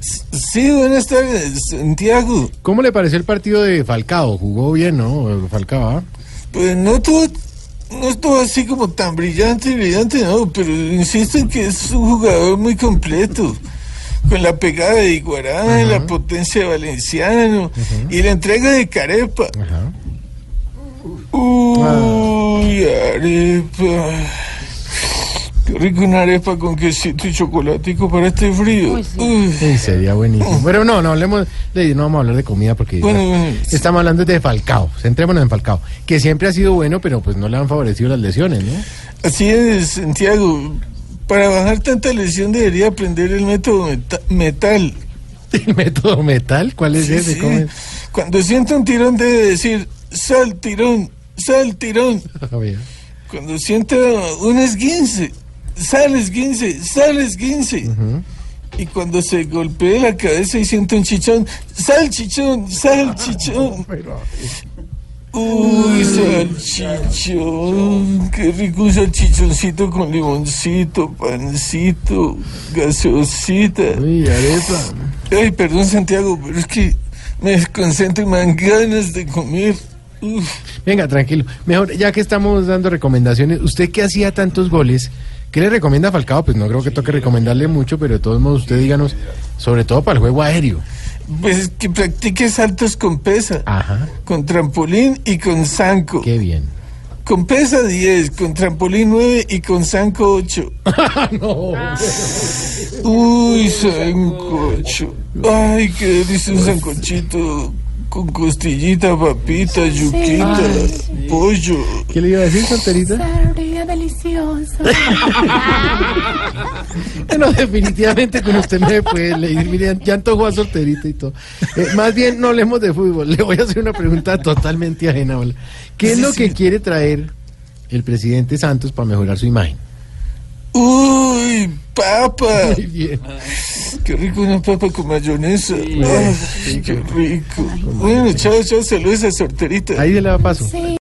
Sí, buenas tardes, Santiago. ¿Cómo le pareció el partido de Falcao? Jugó bien, ¿no? Falcao, ¿ah? Pues no todo, no estuvo así como tan brillante y brillante, no, pero insisto en que es un jugador muy completo. Con la pegada de Iguarán, la potencia de Valenciano y la entrega de Carepa. Uy, arepa. Qué rico una arepa con quesito y chocolatico para este frío. Uy. Sí, sería buenísimo. Pero no, no hablemos, Leider, no vamos a hablar de comida porque Bueno, bueno, estamos hablando de Falcao. Centrémonos en Falcao, que siempre ha sido bueno, pero pues no le han favorecido las lesiones, ¿no? Así es, Santiago. Para bajar tanta lesión debería aprender el método meta- metal. ¿El método metal? ¿Cuál es Sí, ese? sí. ¿Cómo es? Cuando sienta un tirón debe decir, sal tirón, sal tirón. Cuando sienta un esguince, sal esguince, sal esguince. Y cuando se golpee la cabeza y siente un chichón, sal chichón, sal chichón. Uy, salchichón, qué rico un salchichoncito con limoncito, pancito, gaseosita. Uy, arepa. Ay, perdón Santiago, pero es que me desconcentro y me dan ganas de comer. Uf. Venga, tranquilo. Mejor, ya que estamos dando recomendaciones, usted que hacía tantos goles, ¿qué le recomienda a Falcao? Pues no creo que toque recomendarle mucho, pero de todos modos usted díganos, sobre todo para el juego aéreo. Pues que practique saltos con pesa, Ajá, con trampolín y con zanco. qué bien. Con pesa 10, con trampolín 9 y con zanco 8. Uy, sancocho. Ay, qué delicia un sancochito con costillita, papita, yuquita, pollo. ¿Qué le iba a decir, solterita? Delicioso. Bueno, definitivamente con usted no se puede leer. Mire, ya antojó a solterita y todo. Eh, más bien, no hablemos de fútbol. Le voy a hacer una pregunta totalmente ajena. hola. ¿Qué es Sí, lo que sí. quiere traer el presidente Santos para mejorar su imagen? Uy, papa. Muy bien. Qué rico una papa con mayonesa. Ay, qué rico. Bueno, chao, chao, saludos a sorterita. Ahí se le da paso. Sí.